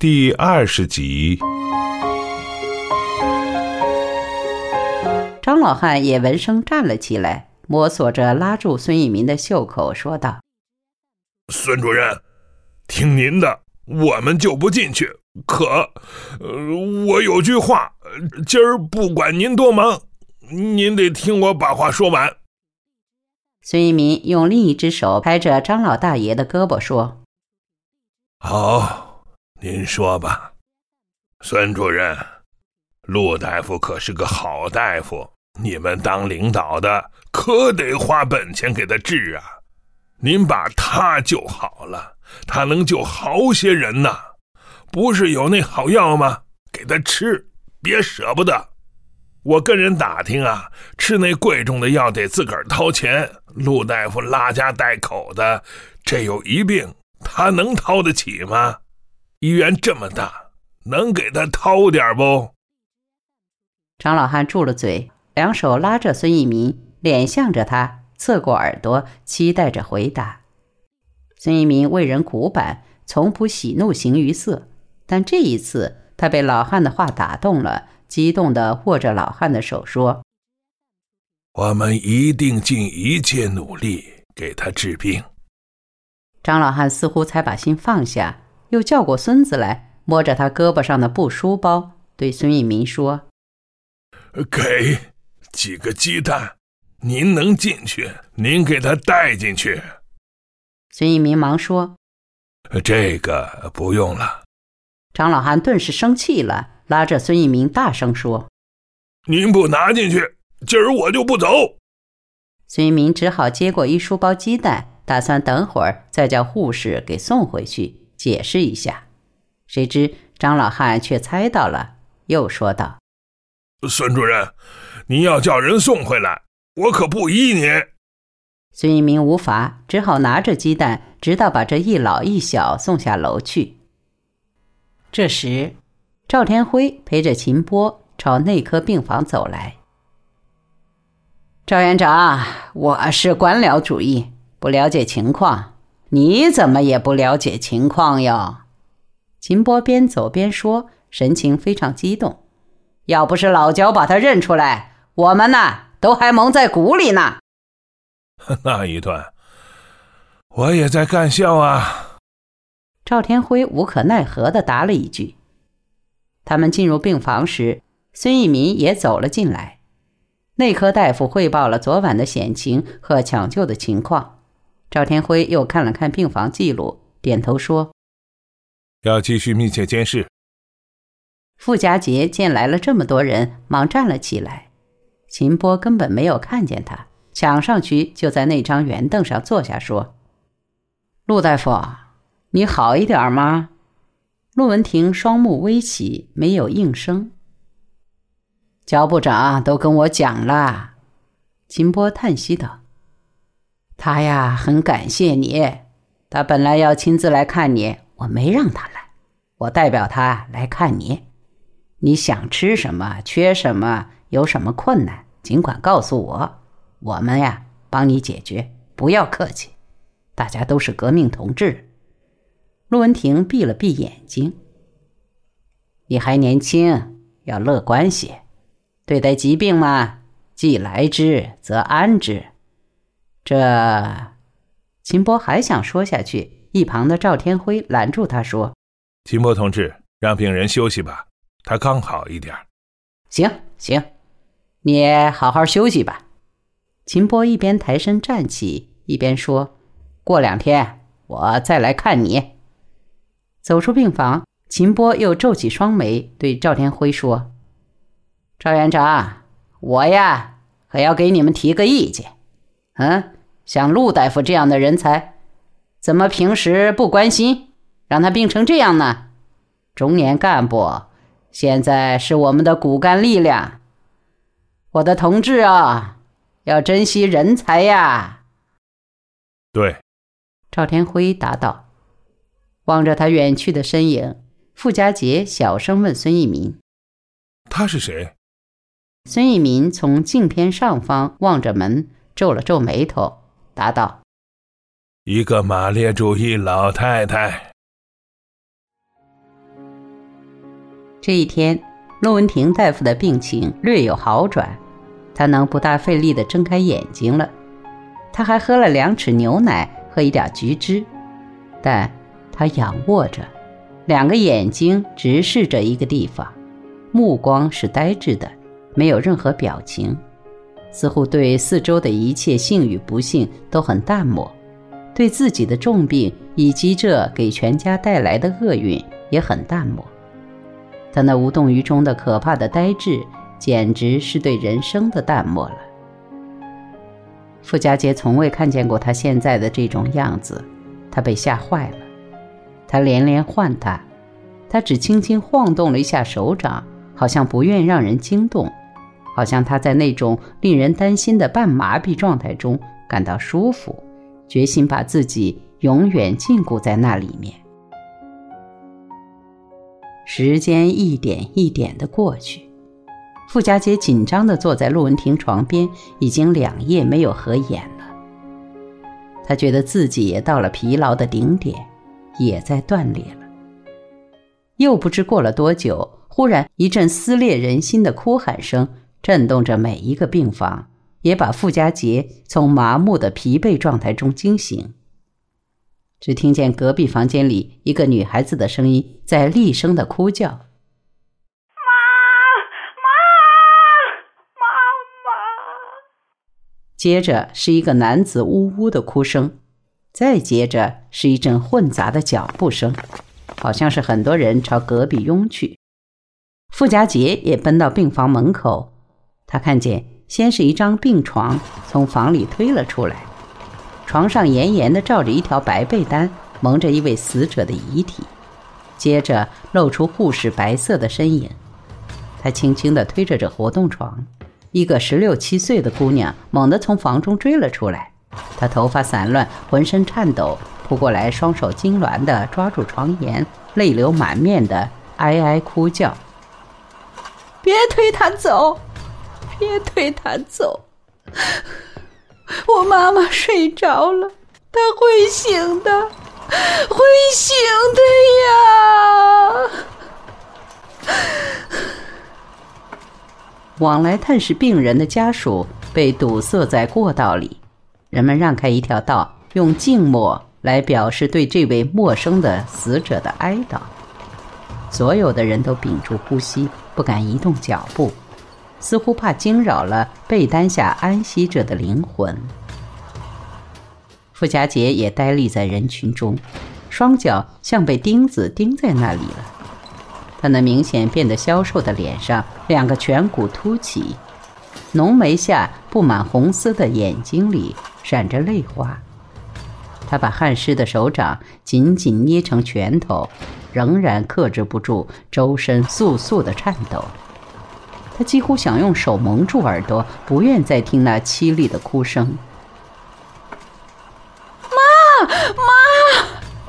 第二十集，张老汉也闻声站了起来，摸索着拉住孙一民的袖口，说道：“孙主任，听您的，我们就不进去。可，呃，我有句话，今儿不管您多忙，您得听我把话说完。”孙一民用另一只手拍着张老大爷的胳膊说：“好，您说吧，孙主任，陆大夫可是个好大夫，你们当领导的可得花本钱给他治啊。您把他救好了，他能救好些人呐。不是有那好药吗？给他吃，别舍不得。”我跟人打听啊，吃那贵重的药得自个儿掏钱。陆大夫拉家带口的，这有一病，他能掏得起吗？医院这么大，能给他掏点不？张老汉住了嘴，两手拉着孙一民，脸向着他，侧过耳朵，期待着回答。孙一民为人古板，从不喜怒形于色，但这一次，他被老汉的话打动了。激动地握着老汉的手说：“我们一定尽一切努力给他治病。”张老汉似乎才把心放下，又叫过孙子来，摸着他胳膊上的布书包，对孙一民说：“给几个鸡蛋，您能进去，您给他带进去。”孙一民忙说：“这个不用了。”张老汉顿时生气了。拉着孙一民大声说：“您不拿进去，今儿我就不走。”孙一民只好接过一书包鸡蛋，打算等会儿再叫护士给送回去，解释一下。谁知张老汉却猜到了，又说道：“孙主任，您要叫人送回来，我可不依您。”孙一鸣无法，只好拿着鸡蛋，直到把这一老一小送下楼去。这时。赵天辉陪着秦波朝内科病房走来。赵院长，我是官僚主义，不了解情况。你怎么也不了解情况哟？秦波边走边说，神情非常激动。要不是老焦把他认出来，我们呢都还蒙在鼓里呢。那一段，我也在干笑啊。赵天辉无可奈何的答了一句。他们进入病房时，孙一民也走了进来。内科大夫汇报了昨晚的险情和抢救的情况。赵天辉又看了看病房记录，点头说：“要继续密切监视。”傅家杰见来了这么多人，忙站了起来。秦波根本没有看见他，抢上去就在那张圆凳上坐下，说：“陆大夫，你好一点吗？”陆文婷双目微起，没有应声。焦部长都跟我讲了，秦波叹息道：“他呀，很感谢你。他本来要亲自来看你，我没让他来，我代表他来看你。你想吃什么，缺什么，有什么困难，尽管告诉我，我们呀，帮你解决。不要客气，大家都是革命同志。”陆文婷闭了闭眼睛。你还年轻，要乐观些。对待疾病嘛，既来之则安之。这，秦波还想说下去，一旁的赵天辉拦住他说：“秦波同志，让病人休息吧，他刚好一点。”行行，你好好休息吧。秦波一边抬身站起，一边说：“过两天我再来看你。”走出病房，秦波又皱起双眉，对赵天辉说：“赵院长，我呀，可要给你们提个意见。嗯，像陆大夫这样的人才，怎么平时不关心，让他病成这样呢？中年干部现在是我们的骨干力量，我的同志啊，要珍惜人才呀。”对，赵天辉答道。望着他远去的身影，傅家杰小声问孙一民：“他是谁？”孙一民从镜片上方望着门，皱了皱眉头，答道：“一个马列主义老太太。”这一天，陆文婷大夫的病情略有好转，她能不大费力的睁开眼睛了。她还喝了两匙牛奶和一点橘汁，但她仰卧着，两个眼睛直视着一个地方，目光是呆滞的，没有任何表情，似乎对四周的一切幸与不幸都很淡漠，对自己的重病以及这给全家带来的厄运也很淡漠。他那无动于衷的可怕的呆滞，简直是对人生的淡漠了。傅家杰从未看见过他现在的这种样子，他被吓坏了。他连连唤他，他只轻轻晃动了一下手掌，好像不愿让人惊动，好像他在那种令人担心的半麻痹状态中感到舒服，决心把自己永远禁锢在那里面。时间一点一点的过去，傅家杰紧张地坐在陆文婷床边，已经两夜没有合眼了。他觉得自己也到了疲劳的顶点，也在断裂了。又不知过了多久，忽然一阵撕裂人心的哭喊声震动着每一个病房，也把傅家杰从麻木的疲惫状态中惊醒。只听见隔壁房间里一个女孩子的声音在厉声的哭叫：“妈妈妈妈！”接着是一个男子呜呜的哭声，再接着是一阵混杂的脚步声，好像是很多人朝隔壁拥去。傅家杰也奔到病房门口，他看见先是一张病床从房里推了出来。床上严严的罩着一条白被单，蒙着一位死者的遗体，接着露出护士白色的身影。他轻轻地推着这活动床，一个十六七岁的姑娘猛地从房中追了出来。她头发散乱，浑身颤抖，扑过来，双手痉挛地抓住床沿，泪流满面地哀哀哭叫：“别推他走，别推他走！”我妈妈睡着了，她会醒的，会醒的呀。往来探视病人的家属被堵塞在过道里，人们让开一条道，用静默来表示对这位陌生的死者的哀悼。所有的人都屏住呼吸，不敢移动脚步。似乎怕惊扰了被单下安息者的灵魂。傅家杰也呆立在人群中，双脚像被钉子钉在那里了。他那明显变得消瘦的脸上，两个颧骨凸起，浓眉下布满红丝的眼睛里闪着泪花。他把汗湿的手掌紧紧捏成拳头，仍然克制不住周身簌簌的颤抖。他几乎想用手蒙住耳朵，不愿再听那凄厉的哭声。妈妈，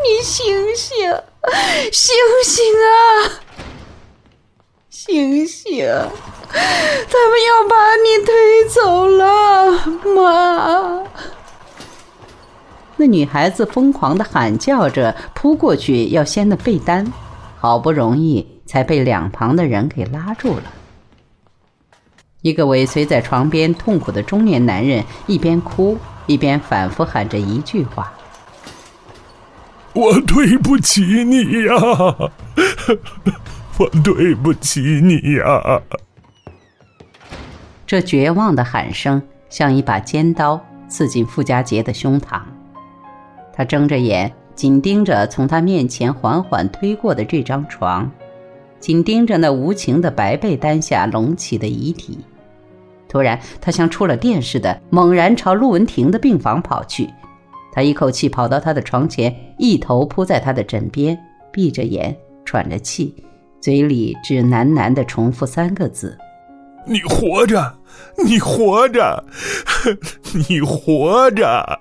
你醒醒，醒醒啊！醒醒，他们要把你推走了，妈！那女孩子疯狂的喊叫着，扑过去要掀那被单，好不容易才被两旁的人给拉住了。一个尾随在床边痛苦的中年男人一边哭一边反复喊着一句话：“我对不起你呀，我对不起你呀。”这绝望的喊声像一把尖刀刺进傅家杰的胸膛。他睁着眼，紧盯着从他面前缓缓推过的这张床，紧盯着那无情的白被单下隆起的遗体。突然，他像触了电似的，猛然朝陆文婷的病房跑去。他一口气跑到她的床前，一头扑在她的枕边，闭着眼，喘着气，嘴里只喃喃地重复三个字：“你活着，你活着，你活着。”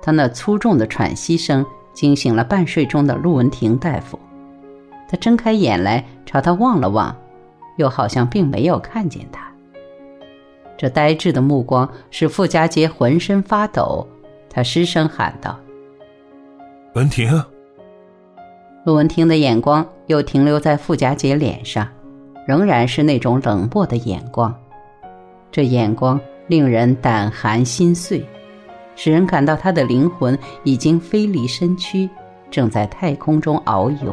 他那粗重的喘息声惊醒了半睡中的陆文婷大夫。他睁开眼来，朝他望了望，又好像并没有看见他。这呆滞的目光使傅家杰浑身发抖，他失声喊道：“文婷。”陆文婷的眼光又停留在傅家杰脸上，仍然是那种冷漠的眼光。这眼光令人胆寒心碎，使人感到他的灵魂已经飞离身躯，正在太空中遨游。